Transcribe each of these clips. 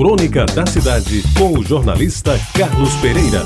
Crônica da Cidade, com o jornalista Carlos Pereira.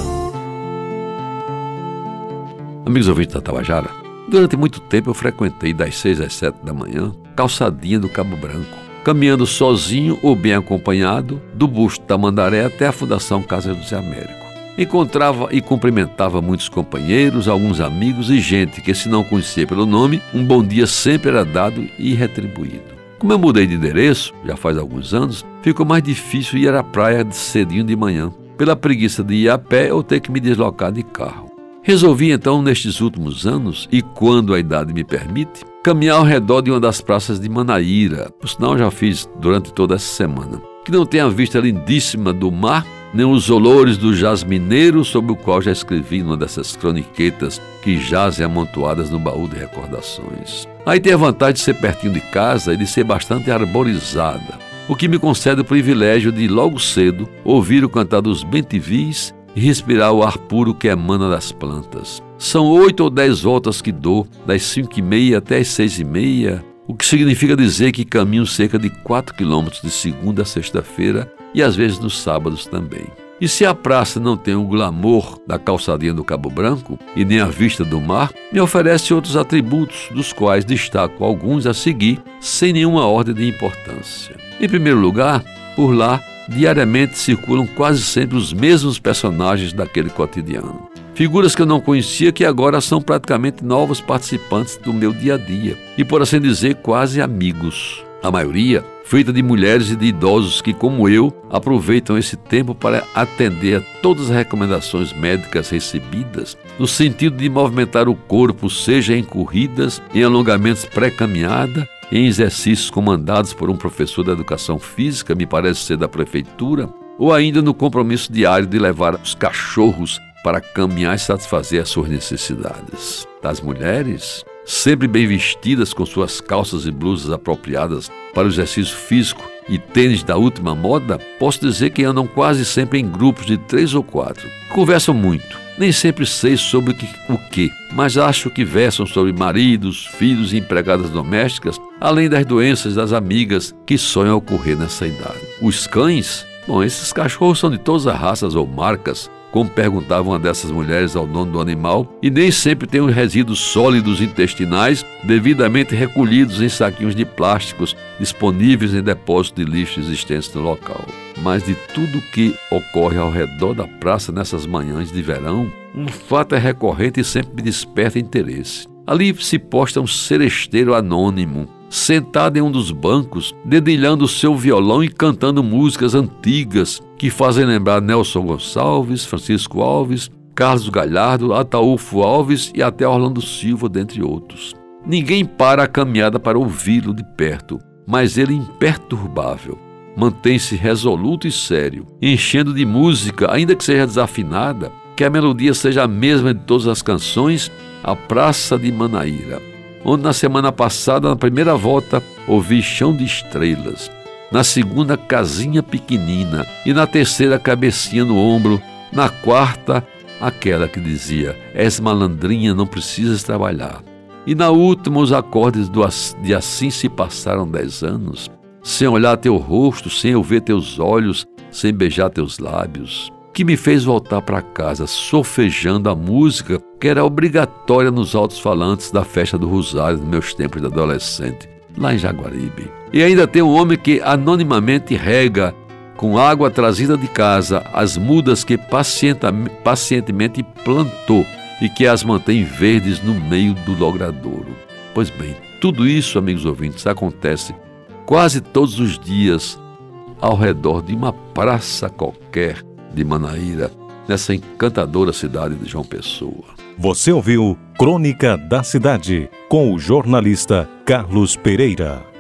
Amigos ouvintes da Tabajara, durante muito tempo eu frequentei das 6 às 7 da manhã calçadinha do Cabo Branco, caminhando sozinho ou bem acompanhado do busto da Mandaré até a Fundação Casa José Américo. Encontrava e cumprimentava muitos companheiros, alguns amigos e gente que, se não conhecia pelo nome, um bom dia sempre era dado e retribuído. Como eu mudei de endereço, já faz alguns anos, ficou mais difícil ir à praia cedinho de manhã, pela preguiça de ir a pé ou ter que me deslocar de carro. Resolvi então, nestes últimos anos, e quando a idade me permite, caminhar ao redor de uma das praças de Manaíra, por sinal já fiz durante toda essa semana, que não tem a vista lindíssima do mar nem os olores do jasmineiro sobre o qual já escrevi numa dessas croniquetas que jazem amontoadas no baú de recordações. Aí tem a vantagem de ser pertinho de casa e de ser bastante arborizada, o que me concede o privilégio de, logo cedo, ouvir o cantar dos bentivis e respirar o ar puro que emana das plantas. São oito ou dez voltas que dou, das cinco e meia até as seis e meia, o que significa dizer que caminho cerca de quatro quilômetros de segunda a sexta-feira e às vezes nos sábados também. E se a praça não tem o glamour da calçadinha do Cabo Branco e nem a vista do mar, me oferece outros atributos, dos quais destaco alguns a seguir, sem nenhuma ordem de importância. Em primeiro lugar, por lá, diariamente circulam quase sempre os mesmos personagens daquele cotidiano. Figuras que eu não conhecia que agora são praticamente novos participantes do meu dia a dia e, por assim dizer, quase amigos. A maioria feita de mulheres e de idosos que, como eu, aproveitam esse tempo para atender a todas as recomendações médicas recebidas, no sentido de movimentar o corpo, seja em corridas, em alongamentos pré-caminhada, em exercícios comandados por um professor da educação física, me parece ser da prefeitura, ou ainda no compromisso diário de levar os cachorros para caminhar e satisfazer as suas necessidades. Das mulheres, sempre bem vestidas com suas calças e blusas apropriadas para o exercício físico e tênis da última moda, posso dizer que andam quase sempre em grupos de três ou quatro. Conversam muito. Nem sempre sei sobre o que, mas acho que versam sobre maridos, filhos e empregadas domésticas, além das doenças das amigas que sonham ocorrer nessa idade. Os cães, bom, esses cachorros são de todas as raças ou marcas, como perguntava uma dessas mulheres ao dono do animal, e nem sempre tem os resíduos sólidos intestinais devidamente recolhidos em saquinhos de plásticos disponíveis em depósitos de lixo existentes no local. Mas de tudo que ocorre ao redor da praça nessas manhãs de verão, um fato é recorrente e sempre me desperta interesse. Ali se posta um seresteiro anônimo, sentado em um dos bancos, dedilhando seu violão e cantando músicas antigas que fazem lembrar Nelson Gonçalves, Francisco Alves, Carlos Galhardo, Ataúfo Alves e até Orlando Silva, dentre outros. Ninguém para a caminhada para ouvi-lo de perto, mas ele imperturbável. Mantém-se resoluto e sério, enchendo de música, ainda que seja desafinada, que a melodia seja a mesma de todas as canções, a Praça de Manaíra onde na semana passada, na primeira volta, ouvi chão de estrelas, na segunda, casinha pequenina, e na terceira, cabecinha no ombro, na quarta, aquela que dizia: És malandrinha, não precisas trabalhar. E na última, os acordes do, de Assim se passaram dez anos, sem olhar teu rosto, sem eu ver teus olhos, sem beijar teus lábios que me fez voltar para casa sofejando a música que era obrigatória nos altos falantes da festa do Rosário nos meus tempos de adolescente, lá em Jaguaribe. E ainda tem um homem que anonimamente rega com água trazida de casa as mudas que pacientemente plantou e que as mantém verdes no meio do logradouro. Pois bem, tudo isso, amigos ouvintes, acontece quase todos os dias ao redor de uma praça qualquer de Manaíra, nessa encantadora cidade de João Pessoa. Você ouviu Crônica da Cidade, com o jornalista Carlos Pereira.